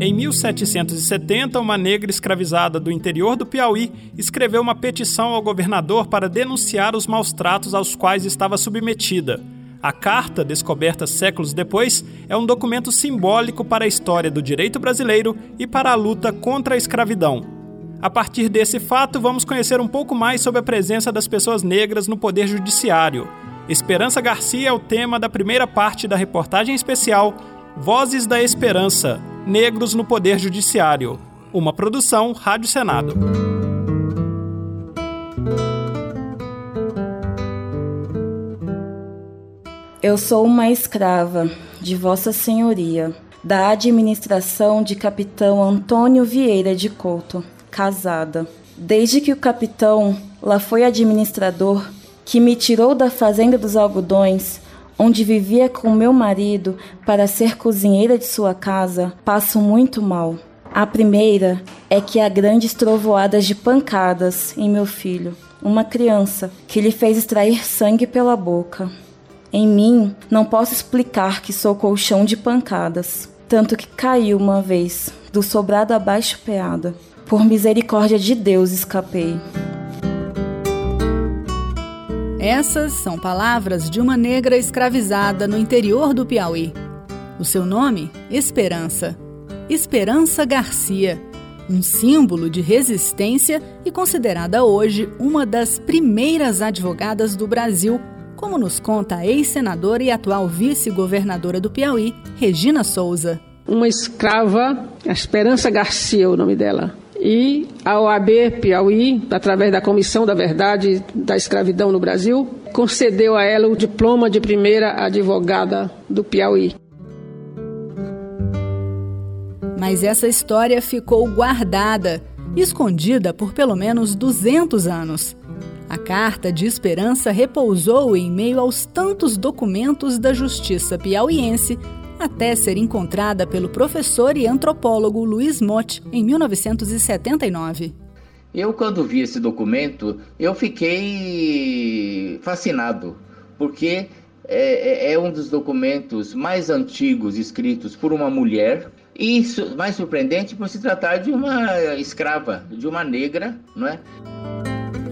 Em 1770, uma negra escravizada do interior do Piauí escreveu uma petição ao governador para denunciar os maus tratos aos quais estava submetida. A carta, descoberta séculos depois, é um documento simbólico para a história do direito brasileiro e para a luta contra a escravidão. A partir desse fato, vamos conhecer um pouco mais sobre a presença das pessoas negras no poder judiciário. Esperança Garcia é o tema da primeira parte da reportagem especial Vozes da Esperança Negros no Poder Judiciário. Uma produção Rádio Senado. Eu sou uma escrava de Vossa Senhoria, da administração de capitão Antônio Vieira de Couto, casada. Desde que o capitão lá foi administrador, que me tirou da fazenda dos algodões, onde vivia com meu marido para ser cozinheira de sua casa, passo muito mal. A primeira é que há grandes trovoadas de pancadas em meu filho, uma criança, que lhe fez extrair sangue pela boca. Em mim, não posso explicar que sou colchão de pancadas, tanto que caiu uma vez, do sobrado abaixo peada. Por misericórdia de Deus escapei. Essas são palavras de uma negra escravizada no interior do Piauí. O seu nome? Esperança. Esperança Garcia, um símbolo de resistência e considerada hoje uma das primeiras advogadas do Brasil, como nos conta a ex-senadora e atual vice-governadora do Piauí, Regina Souza. Uma escrava, a Esperança Garcia é o nome dela, e a OAB Piauí, através da Comissão da Verdade da Escravidão no Brasil, concedeu a ela o diploma de primeira advogada do Piauí. Mas essa história ficou guardada, escondida por pelo menos 200 anos. A Carta de Esperança repousou em meio aos tantos documentos da justiça piauiense até ser encontrada pelo professor e antropólogo Luiz Motti em 1979. Eu, quando vi esse documento, eu fiquei fascinado, porque é, é, é um dos documentos mais antigos escritos por uma mulher e mais surpreendente por se tratar de uma escrava, de uma negra, não é?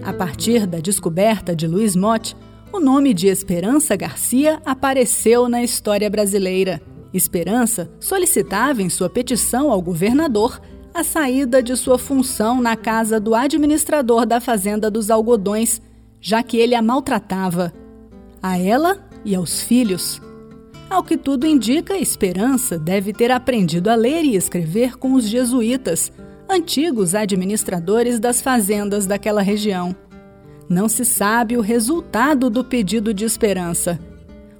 A partir da descoberta de Luiz Motti, o nome de Esperança Garcia apareceu na história brasileira. Esperança solicitava em sua petição ao governador a saída de sua função na casa do administrador da Fazenda dos Algodões, já que ele a maltratava. A ela e aos filhos. Ao que tudo indica, Esperança deve ter aprendido a ler e escrever com os jesuítas, antigos administradores das fazendas daquela região. Não se sabe o resultado do pedido de Esperança.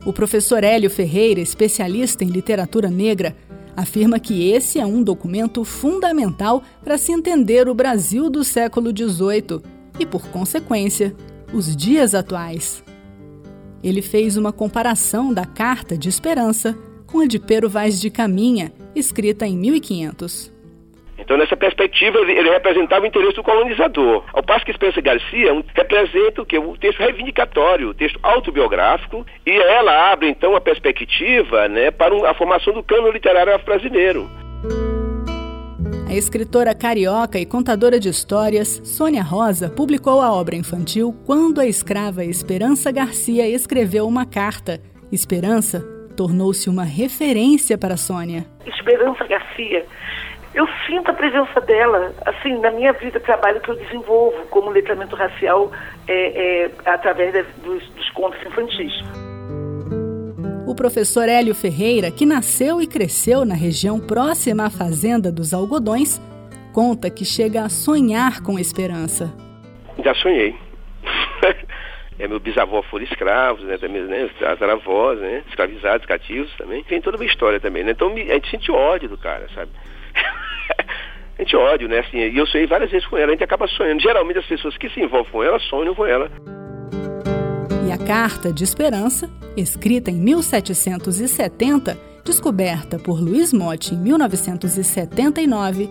O professor Hélio Ferreira, especialista em literatura negra, afirma que esse é um documento fundamental para se entender o Brasil do século XVIII e, por consequência, os dias atuais. Ele fez uma comparação da Carta de Esperança com a de Pero Vaz de Caminha, escrita em 1500. Então, nessa perspectiva, ele, ele, representava o interesse do colonizador. Ao passo que Spencer Garcia um, representa o que? O texto reivindicatório, o texto autobiográfico, e ela abre, então, a perspectiva né, para um, a formação do cano literário brasileiro. A escritora carioca e contadora de histórias, Sônia Rosa, publicou a obra infantil Quando a escrava Esperança Garcia escreveu uma carta. Esperança tornou-se uma referência para Sônia. Esperança Garcia eu sinto a presença dela, assim, na minha vida, trabalho que eu desenvolvo como letramento racial é, é, através de, dos, dos contos infantis. O professor Hélio Ferreira, que nasceu e cresceu na região próxima à Fazenda dos Algodões, conta que chega a sonhar com esperança. Já sonhei. é, meu bisavô foram escravos, né, também, né, as avós, né, escravizados, cativos também. Tem toda uma história também, né? Então a gente sente ódio do cara, sabe? A gente ódio, né? Assim, e eu sonhei várias vezes com ela, a gente acaba sonhando. Geralmente as pessoas que se envolvem com ela sonham com ela. E a Carta de Esperança, escrita em 1770, descoberta por Luiz Motti em 1979,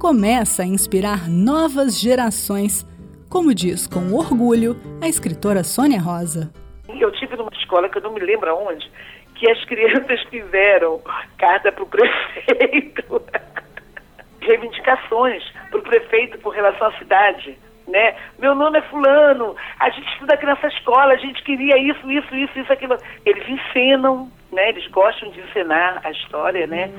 começa a inspirar novas gerações, como diz com orgulho a escritora Sônia Rosa. Eu tive numa escola que eu não me lembro aonde, que as crianças fizeram carta para o prefeito reivindicações para o prefeito com relação à cidade. Né? Meu nome é fulano, a gente estuda aqui nessa escola, a gente queria isso, isso, isso, isso, aquilo. Eles encenam, né? Eles gostam de encenar a história, né?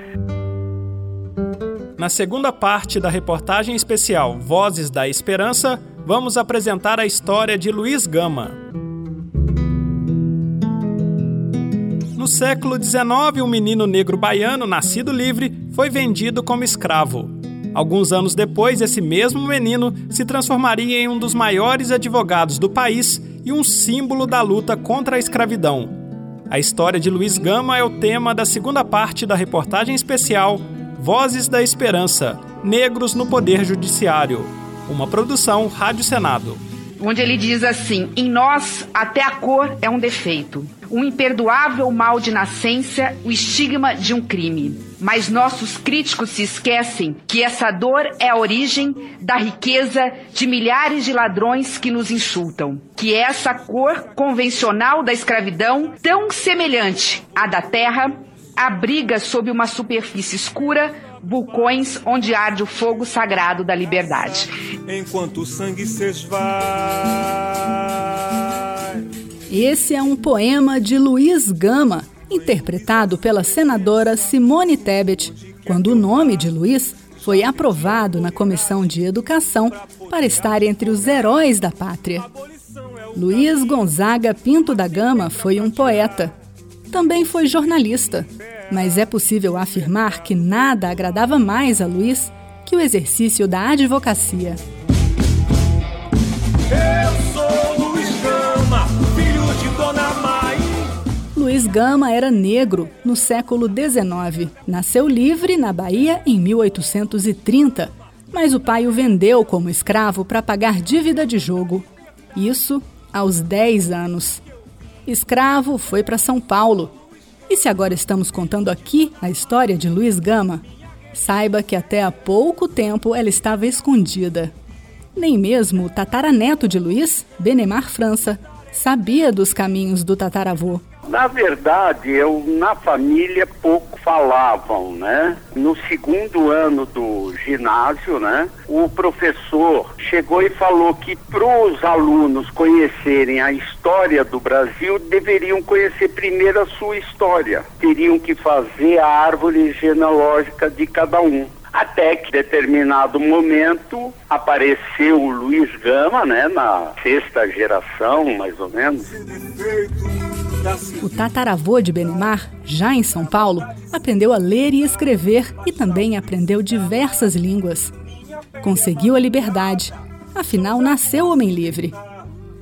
Na segunda parte da reportagem especial Vozes da Esperança, vamos apresentar a história de Luiz Gama. No século XIX, um menino negro baiano, nascido livre, foi vendido como escravo. Alguns anos depois, esse mesmo menino se transformaria em um dos maiores advogados do país e um símbolo da luta contra a escravidão. A história de Luiz Gama é o tema da segunda parte da reportagem especial Vozes da Esperança Negros no Poder Judiciário, uma produção Rádio Senado. Onde ele diz assim: Em nós, até a cor é um defeito, um imperdoável mal de nascença, o estigma de um crime. Mas nossos críticos se esquecem que essa dor é a origem da riqueza de milhares de ladrões que nos insultam. Que essa cor convencional da escravidão, tão semelhante à da terra, abriga sob uma superfície escura vulcões onde arde o fogo sagrado da liberdade. Enquanto o sangue se esvai. Esse é um poema de Luiz Gama interpretado pela senadora Simone Tebet, quando o nome de Luiz foi aprovado na Comissão de Educação para estar entre os heróis da pátria. Luiz Gonzaga Pinto da Gama foi um poeta. Também foi jornalista, mas é possível afirmar que nada agradava mais a Luiz que o exercício da advocacia. Luiz Gama era negro no século XIX. Nasceu livre na Bahia em 1830, mas o pai o vendeu como escravo para pagar dívida de jogo. Isso aos 10 anos. Escravo foi para São Paulo. E se agora estamos contando aqui a história de Luiz Gama, saiba que até há pouco tempo ela estava escondida. Nem mesmo o tataraneto de Luiz, Benemar França, sabia dos caminhos do tataravô. Na verdade, eu na família pouco falavam, né? No segundo ano do ginásio, né? O professor chegou e falou que para os alunos conhecerem a história do Brasil, deveriam conhecer primeiro a sua história. Teriam que fazer a árvore genealógica de cada um. Até que, em determinado momento, apareceu o Luiz Gama, né, na sexta geração, mais ou menos. O tataravô de Benimar, já em São Paulo, aprendeu a ler e escrever e também aprendeu diversas línguas. Conseguiu a liberdade, afinal, nasceu homem livre.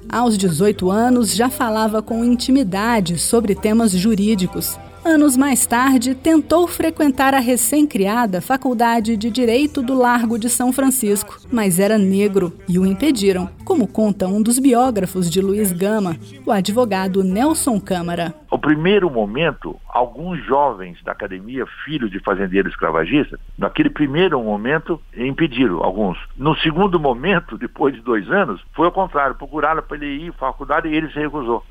Aos 18 anos, já falava com intimidade sobre temas jurídicos Anos mais tarde, tentou frequentar a recém-criada Faculdade de Direito do Largo de São Francisco, mas era negro e o impediram, como conta um dos biógrafos de Luiz Gama, o advogado Nelson Câmara. No primeiro momento, alguns jovens da academia, filhos de fazendeiros escravagistas, naquele primeiro momento impediram alguns. No segundo momento, depois de dois anos, foi ao contrário, procuraram para ele ir à faculdade e ele se recusou.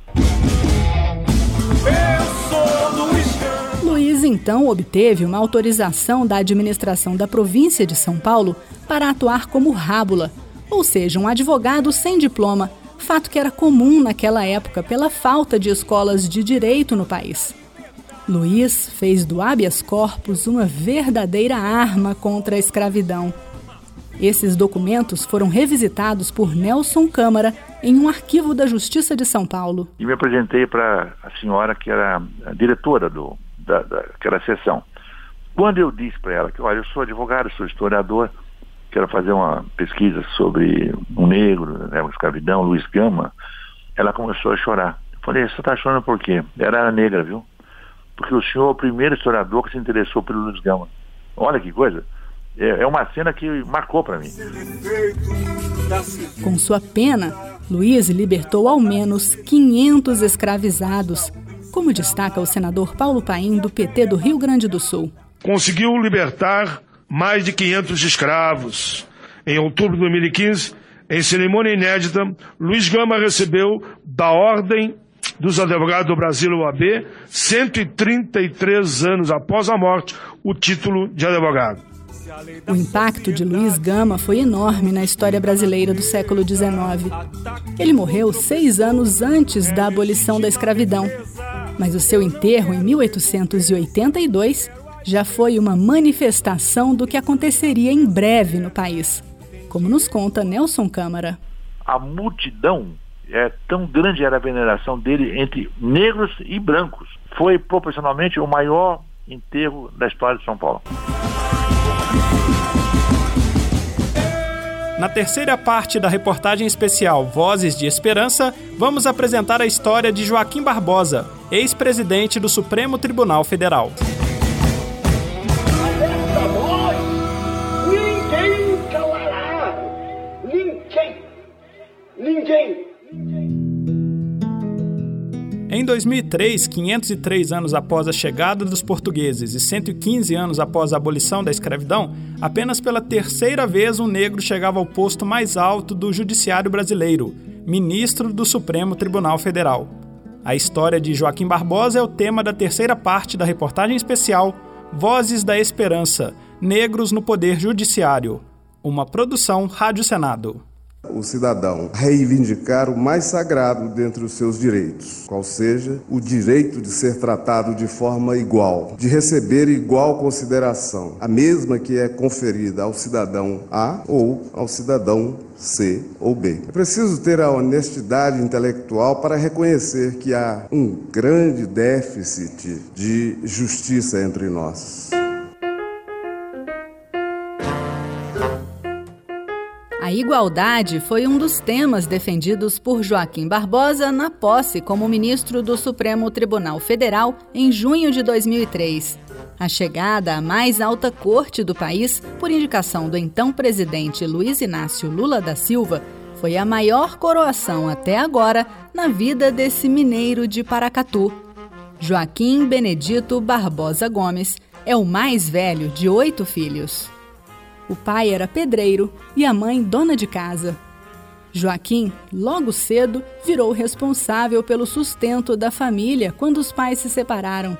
Luiz então obteve uma autorização da administração da província de São Paulo para atuar como rábula, ou seja, um advogado sem diploma, fato que era comum naquela época pela falta de escolas de direito no país. Luiz fez do habeas corpus uma verdadeira arma contra a escravidão. Esses documentos foram revisitados por Nelson Câmara em um arquivo da Justiça de São Paulo. E me apresentei para a senhora que era a diretora do, da, daquela sessão. Quando eu disse para ela que, olha, eu sou advogado, sou historiador, quero fazer uma pesquisa sobre um negro, né, escravidão, Luiz Gama, ela começou a chorar. Eu falei, você está chorando por quê? Era negra, viu? Porque o senhor é o primeiro historiador que se interessou pelo Luiz Gama. Olha que coisa. É, é uma cena que marcou para mim. Com sua pena, Luiz libertou ao menos 500 escravizados, como destaca o senador Paulo Paim, do PT do Rio Grande do Sul. Conseguiu libertar mais de 500 escravos. Em outubro de 2015, em cerimônia inédita, Luiz Gama recebeu da Ordem dos Advogados do Brasil, OAB, 133 anos após a morte, o título de advogado. O impacto de Luiz Gama foi enorme na história brasileira do século XIX. Ele morreu seis anos antes da abolição da escravidão, mas o seu enterro em 1882 já foi uma manifestação do que aconteceria em breve no país, como nos conta Nelson Câmara. A multidão é tão grande era a veneração dele entre negros e brancos. Foi proporcionalmente o maior enterro da história de São Paulo. Na terceira parte da reportagem especial Vozes de Esperança, vamos apresentar a história de Joaquim Barbosa, ex-presidente do Supremo Tribunal Federal. Ninguém! Em 2003, 503 anos após a chegada dos portugueses e 115 anos após a abolição da escravidão, apenas pela terceira vez um negro chegava ao posto mais alto do judiciário brasileiro, ministro do Supremo Tribunal Federal. A história de Joaquim Barbosa é o tema da terceira parte da reportagem especial Vozes da Esperança Negros no Poder Judiciário, uma produção Rádio Senado o cidadão reivindicar o mais sagrado dentre os seus direitos, qual seja o direito de ser tratado de forma igual, de receber igual consideração, a mesma que é conferida ao cidadão A ou ao cidadão C ou B. É preciso ter a honestidade intelectual para reconhecer que há um grande déficit de justiça entre nós. A igualdade foi um dos temas defendidos por Joaquim Barbosa na posse como ministro do Supremo Tribunal Federal em junho de 2003. A chegada à mais alta corte do país, por indicação do então presidente Luiz Inácio Lula da Silva, foi a maior coroação até agora na vida desse mineiro de Paracatu. Joaquim Benedito Barbosa Gomes é o mais velho de oito filhos. O pai era pedreiro e a mãe dona de casa. Joaquim, logo cedo, virou responsável pelo sustento da família quando os pais se separaram.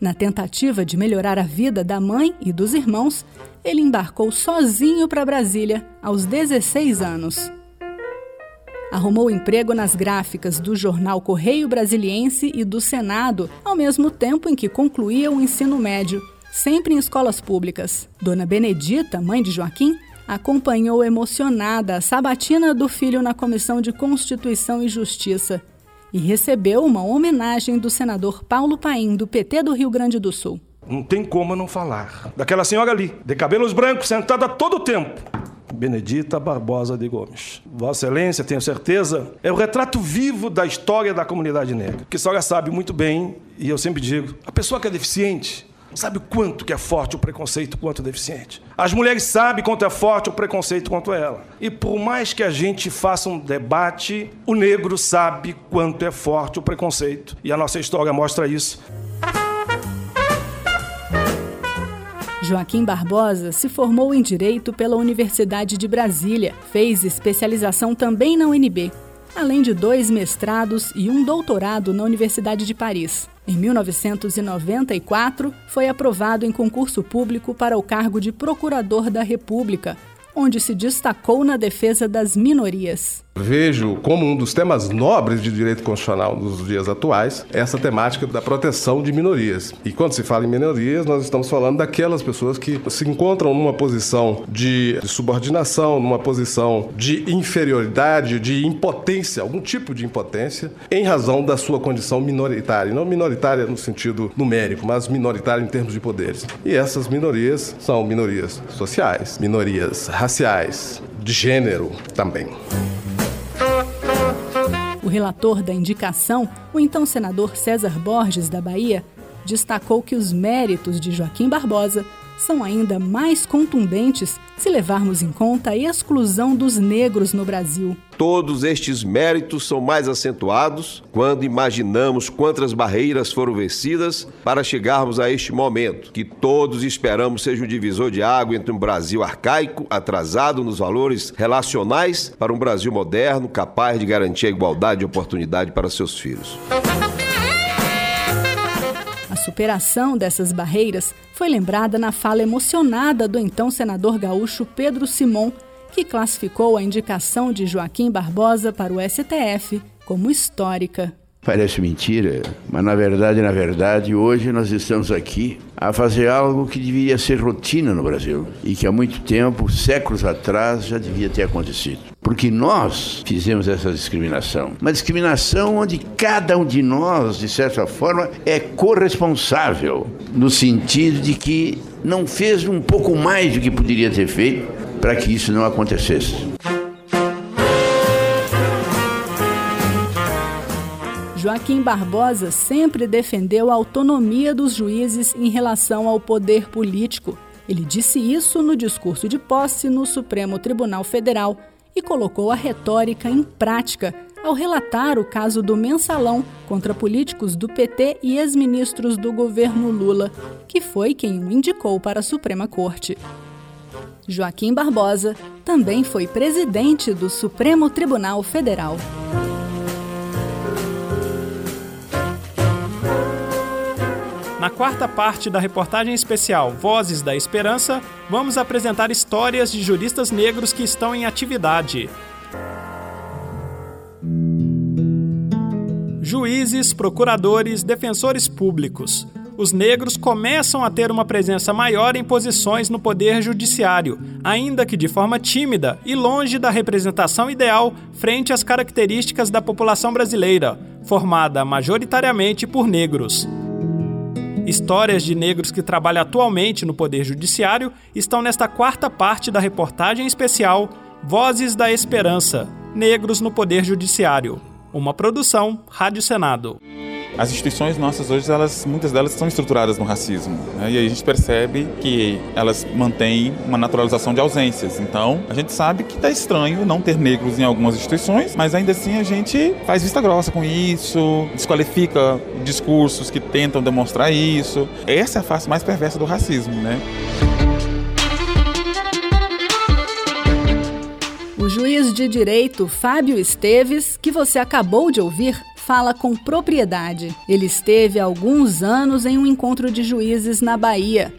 Na tentativa de melhorar a vida da mãe e dos irmãos, ele embarcou sozinho para Brasília aos 16 anos. Arrumou emprego nas gráficas do jornal Correio Brasiliense e do Senado, ao mesmo tempo em que concluía o ensino médio sempre em escolas públicas. Dona Benedita, mãe de Joaquim, acompanhou emocionada a sabatina do filho na Comissão de Constituição e Justiça e recebeu uma homenagem do senador Paulo Paim, do PT do Rio Grande do Sul. Não tem como não falar daquela senhora ali, de cabelos brancos, sentada todo o tempo. Benedita Barbosa de Gomes. Vossa Excelência, tenho certeza, é o retrato vivo da história da comunidade negra. Que a senhora sabe muito bem, e eu sempre digo, a pessoa que é deficiente, Sabe o quanto que é forte o preconceito quanto o deficiente? As mulheres sabem quanto é forte o preconceito quanto ela. E por mais que a gente faça um debate, o negro sabe quanto é forte o preconceito. E a nossa história mostra isso. Joaquim Barbosa se formou em Direito pela Universidade de Brasília, fez especialização também na UNB além de dois mestrados e um doutorado na Universidade de Paris. Em 1994, foi aprovado em concurso público para o cargo de Procurador da República, onde se destacou na defesa das minorias. Vejo como um dos temas nobres de direito constitucional nos dias atuais essa temática da proteção de minorias. E quando se fala em minorias, nós estamos falando daquelas pessoas que se encontram numa posição de subordinação, numa posição de inferioridade, de impotência, algum tipo de impotência, em razão da sua condição minoritária. Não minoritária no sentido numérico, mas minoritária em termos de poderes. E essas minorias são minorias sociais, minorias raciais, de gênero também. O relator da indicação, o então senador César Borges, da Bahia, destacou que os méritos de Joaquim Barbosa são ainda mais contundentes se levarmos em conta a exclusão dos negros no Brasil. Todos estes méritos são mais acentuados quando imaginamos quantas barreiras foram vencidas para chegarmos a este momento, que todos esperamos seja o divisor de água entre um Brasil arcaico, atrasado nos valores relacionais, para um Brasil moderno, capaz de garantir a igualdade de oportunidade para seus filhos. Superação dessas barreiras foi lembrada na fala emocionada do então senador gaúcho Pedro Simon, que classificou a indicação de Joaquim Barbosa para o STF como histórica. Parece mentira, mas na verdade, na verdade, hoje nós estamos aqui a fazer algo que deveria ser rotina no Brasil e que há muito tempo, séculos atrás, já devia ter acontecido. Porque nós fizemos essa discriminação. Uma discriminação onde cada um de nós, de certa forma, é corresponsável, no sentido de que não fez um pouco mais do que poderia ter feito para que isso não acontecesse. Joaquim Barbosa sempre defendeu a autonomia dos juízes em relação ao poder político. Ele disse isso no discurso de posse no Supremo Tribunal Federal e colocou a retórica em prática ao relatar o caso do mensalão contra políticos do PT e ex-ministros do governo Lula, que foi quem o indicou para a Suprema Corte. Joaquim Barbosa também foi presidente do Supremo Tribunal Federal. Na quarta parte da reportagem especial Vozes da Esperança, vamos apresentar histórias de juristas negros que estão em atividade. Juízes, procuradores, defensores públicos. Os negros começam a ter uma presença maior em posições no poder judiciário, ainda que de forma tímida e longe da representação ideal frente às características da população brasileira, formada majoritariamente por negros. Histórias de negros que trabalham atualmente no Poder Judiciário estão nesta quarta parte da reportagem especial Vozes da Esperança Negros no Poder Judiciário. Uma produção Rádio Senado. As instituições nossas hoje, elas, muitas delas estão estruturadas no racismo. Né? E aí a gente percebe que elas mantêm uma naturalização de ausências. Então, a gente sabe que está estranho não ter negros em algumas instituições, mas ainda assim a gente faz vista grossa com isso, desqualifica discursos que tentam demonstrar isso. Essa é a face mais perversa do racismo, né? O juiz de direito Fábio Esteves, que você acabou de ouvir, fala com propriedade. Ele esteve há alguns anos em um encontro de juízes na Bahia.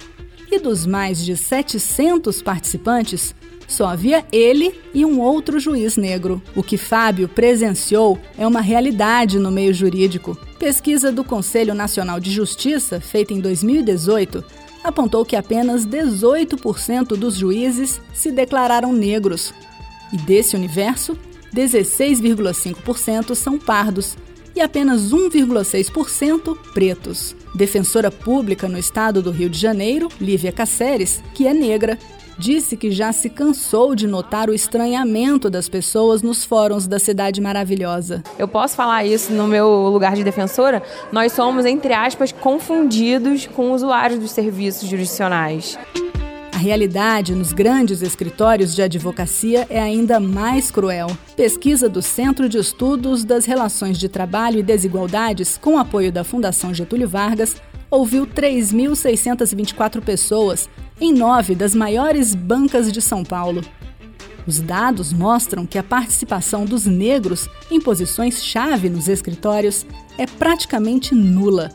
E dos mais de 700 participantes, só havia ele e um outro juiz negro. O que Fábio presenciou é uma realidade no meio jurídico. Pesquisa do Conselho Nacional de Justiça, feita em 2018, apontou que apenas 18% dos juízes se declararam negros. E desse universo, 16,5% são pardos e apenas 1,6% pretos. Defensora pública no estado do Rio de Janeiro, Lívia Caceres, que é negra, disse que já se cansou de notar o estranhamento das pessoas nos fóruns da cidade maravilhosa. Eu posso falar isso no meu lugar de defensora? Nós somos, entre aspas, confundidos com usuários dos serviços jurisdicionais. A realidade nos grandes escritórios de advocacia é ainda mais cruel. Pesquisa do Centro de Estudos das Relações de Trabalho e Desigualdades, com apoio da Fundação Getúlio Vargas, ouviu 3.624 pessoas em nove das maiores bancas de São Paulo. Os dados mostram que a participação dos negros em posições-chave nos escritórios é praticamente nula,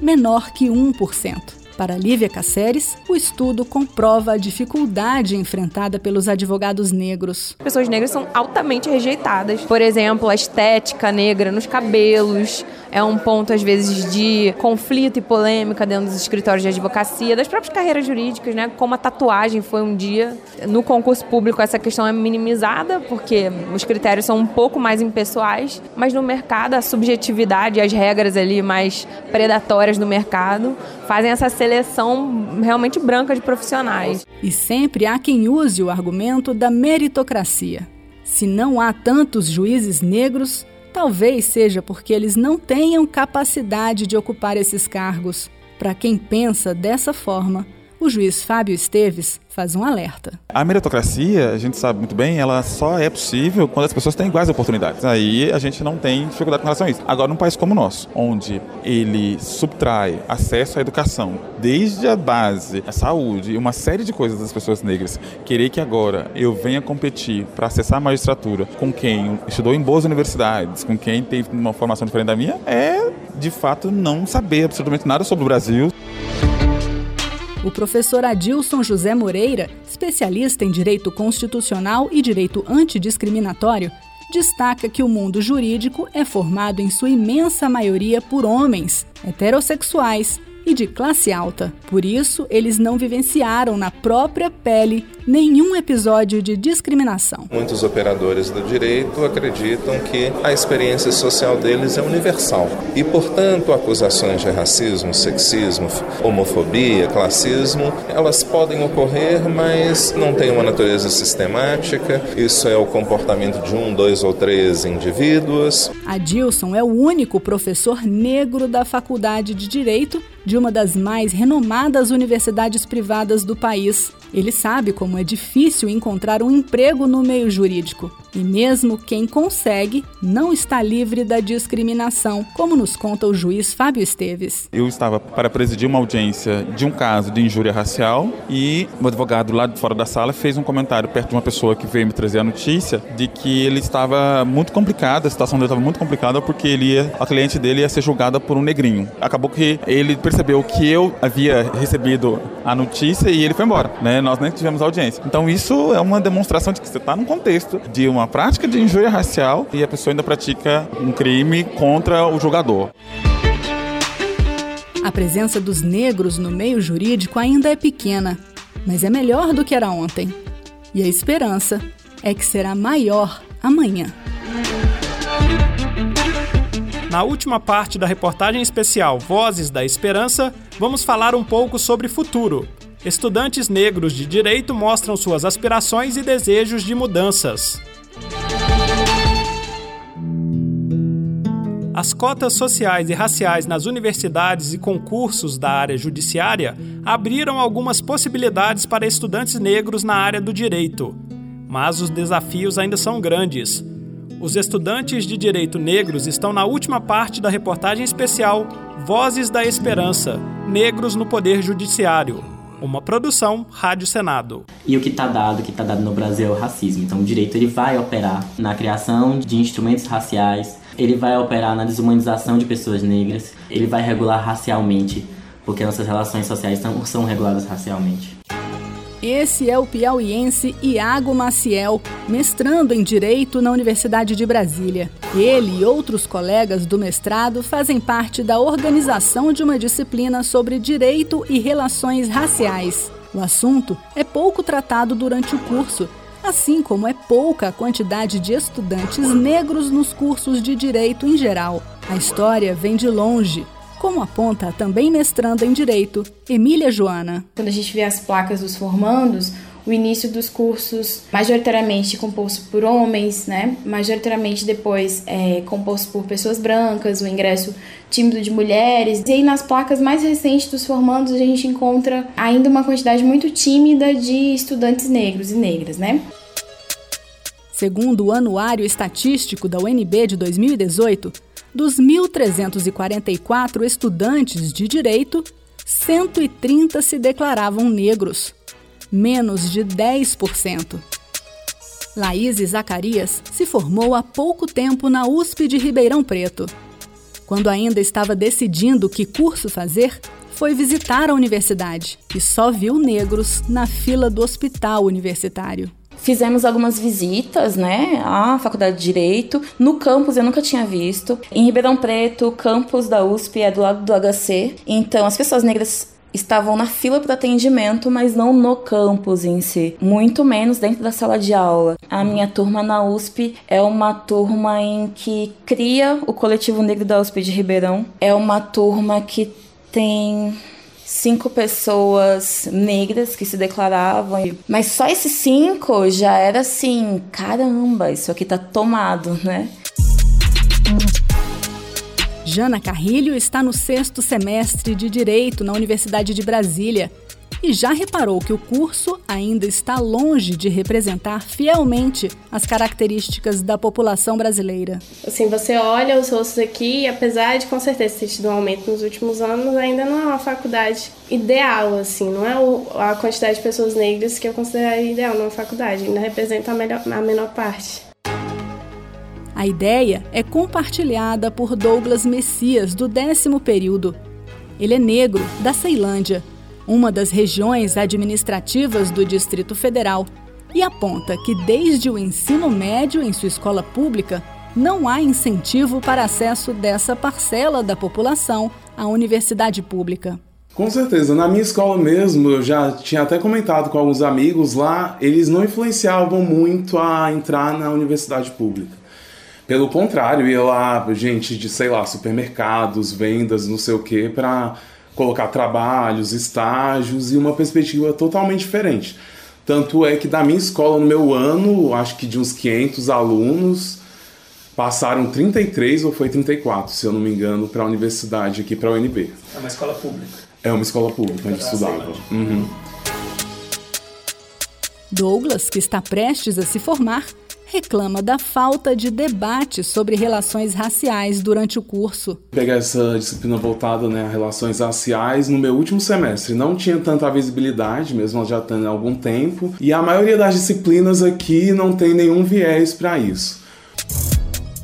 menor que 1%. Para Lívia Caceres, o estudo comprova a dificuldade enfrentada pelos advogados negros. Pessoas negras são altamente rejeitadas. Por exemplo, a estética negra nos cabelos é um ponto, às vezes, de conflito e polêmica dentro dos escritórios de advocacia, das próprias carreiras jurídicas, né? Como a tatuagem foi um dia. No concurso público, essa questão é minimizada, porque os critérios são um pouco mais impessoais, mas no mercado, a subjetividade e as regras ali mais predatórias do mercado fazem essa seleção realmente branca de profissionais. E sempre há quem use o argumento da meritocracia. Se não há tantos juízes negros, talvez seja porque eles não tenham capacidade de ocupar esses cargos. Para quem pensa dessa forma, o juiz Fábio Esteves faz um alerta. A meritocracia, a gente sabe muito bem, ela só é possível quando as pessoas têm iguais oportunidades. Aí a gente não tem dificuldade com relação a isso. Agora, num país como o nosso, onde ele subtrai acesso à educação, desde a base, a saúde e uma série de coisas das pessoas negras, querer que agora eu venha competir para acessar a magistratura com quem estudou em boas universidades, com quem tem uma formação diferente da minha, é de fato não saber absolutamente nada sobre o Brasil. O professor Adilson José Moreira, especialista em direito constitucional e direito antidiscriminatório, destaca que o mundo jurídico é formado em sua imensa maioria por homens heterossexuais e de classe alta. Por isso, eles não vivenciaram na própria pele nenhum episódio de discriminação. Muitos operadores do direito acreditam que a experiência social deles é universal e, portanto, acusações de racismo, sexismo, homofobia, classismo, elas podem ocorrer, mas não têm uma natureza sistemática. Isso é o comportamento de um, dois ou três indivíduos. Adilson é o único professor negro da Faculdade de Direito de uma das mais renomadas universidades privadas do país. Ele sabe como é difícil encontrar um emprego no meio jurídico. E mesmo quem consegue não está livre da discriminação, como nos conta o juiz Fábio Esteves. Eu estava para presidir uma audiência de um caso de injúria racial e o advogado lá de fora da sala fez um comentário perto de uma pessoa que veio me trazer a notícia de que ele estava muito complicado, a situação dele estava muito complicada porque ele ia, a cliente dele ia ser julgada por um negrinho. Acabou que ele percebeu que eu havia recebido a notícia e ele foi embora, né? Nós nem tivemos audiência. Então isso é uma demonstração de que você está num contexto de uma prática de injúria racial e a pessoa ainda pratica um crime contra o jogador. A presença dos negros no meio jurídico ainda é pequena, mas é melhor do que era ontem. E a esperança é que será maior amanhã. Na última parte da reportagem especial Vozes da Esperança, vamos falar um pouco sobre futuro. Estudantes negros de direito mostram suas aspirações e desejos de mudanças. As cotas sociais e raciais nas universidades e concursos da área judiciária abriram algumas possibilidades para estudantes negros na área do direito. Mas os desafios ainda são grandes. Os estudantes de direito negros estão na última parte da reportagem especial Vozes da Esperança Negros no Poder Judiciário. Uma produção Rádio Senado. E o que está dado, o que está dado no Brasil é o racismo. Então o direito ele vai operar na criação de instrumentos raciais, ele vai operar na desumanização de pessoas negras, ele vai regular racialmente, porque nossas relações sociais são, são reguladas racialmente. Esse é o piauiense Iago Maciel, mestrando em Direito na Universidade de Brasília. Ele e outros colegas do mestrado fazem parte da organização de uma disciplina sobre direito e relações raciais. O assunto é pouco tratado durante o curso, assim como é pouca a quantidade de estudantes negros nos cursos de direito em geral. A história vem de longe como aponta também mestranda em Direito, Emília Joana. Quando a gente vê as placas dos formandos, o início dos cursos majoritariamente composto por homens, né? Majoritariamente depois é, composto por pessoas brancas, o ingresso tímido de mulheres. E aí nas placas mais recentes dos formandos a gente encontra ainda uma quantidade muito tímida de estudantes negros e negras, né? Segundo o Anuário Estatístico da UNB de 2018, dos 1.344 estudantes de direito, 130 se declaravam negros, menos de 10%. Laís Zacarias se formou há pouco tempo na USP de Ribeirão Preto. Quando ainda estava decidindo que curso fazer, foi visitar a universidade e só viu negros na fila do hospital universitário. Fizemos algumas visitas, né, à Faculdade de Direito. No campus eu nunca tinha visto. Em Ribeirão Preto, o campus da USP é do lado do HC. Então as pessoas negras estavam na fila para atendimento, mas não no campus em si, muito menos dentro da sala de aula. A minha turma na USP é uma turma em que cria o coletivo negro da USP de Ribeirão. É uma turma que tem cinco pessoas negras que se declaravam. Mas só esses cinco já era assim: caramba, isso aqui tá tomado, né? Jana Carrilho está no sexto semestre de Direito na Universidade de Brasília e já reparou que o curso ainda está longe de representar fielmente as características da população brasileira. Assim, você olha os rostos aqui, e apesar de com certeza ter tido um aumento nos últimos anos, ainda não é uma faculdade ideal, assim, não é a quantidade de pessoas negras que eu consideraria ideal numa faculdade, ainda representa a, melhor, a menor parte. A ideia é compartilhada por Douglas Messias, do décimo período. Ele é negro, da Ceilândia, uma das regiões administrativas do Distrito Federal, e aponta que desde o ensino médio em sua escola pública, não há incentivo para acesso dessa parcela da população à universidade pública. Com certeza, na minha escola mesmo, eu já tinha até comentado com alguns amigos lá, eles não influenciavam muito a entrar na universidade pública. Pelo contrário, ia lá gente de, sei lá, supermercados, vendas, não sei o que, para colocar trabalhos, estágios e uma perspectiva totalmente diferente. Tanto é que da minha escola, no meu ano, acho que de uns 500 alunos, passaram 33 ou foi 34, se eu não me engano, para a universidade aqui, para a UNB. É uma escola pública. É uma escola pública onde estudava. Uhum. Douglas, que está prestes a se formar, reclama da falta de debate sobre relações raciais durante o curso. Pegar essa disciplina voltada né, a relações raciais no meu último semestre. Não tinha tanta visibilidade, mesmo já tendo algum tempo, e a maioria das disciplinas aqui não tem nenhum viés para isso.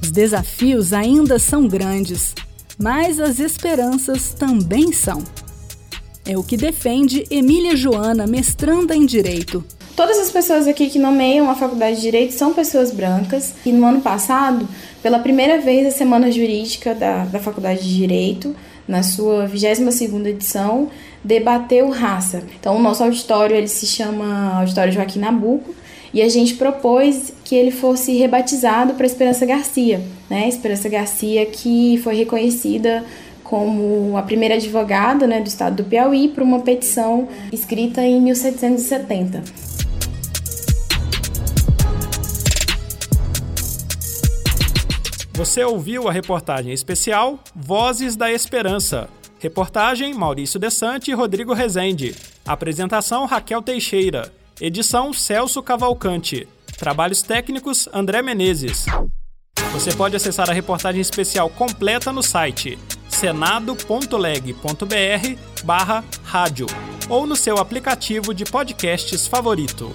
Os desafios ainda são grandes, mas as esperanças também são. É o que defende Emília Joana, mestranda em Direito. Todas as pessoas aqui que nomeiam a Faculdade de Direito são pessoas brancas e no ano passado, pela primeira vez, a Semana Jurídica da, da Faculdade de Direito, na sua 22ª edição, debateu raça. Então, o nosso auditório ele se chama Auditório Joaquim Nabuco e a gente propôs que ele fosse rebatizado para Esperança Garcia, né? Esperança Garcia que foi reconhecida como a primeira advogada né, do estado do Piauí por uma petição escrita em 1770. Você ouviu a reportagem especial Vozes da Esperança. Reportagem Maurício Desante e Rodrigo Rezende. Apresentação Raquel Teixeira. Edição Celso Cavalcante. Trabalhos técnicos André Menezes. Você pode acessar a reportagem especial completa no site senado.leg.br barra rádio ou no seu aplicativo de podcasts favorito.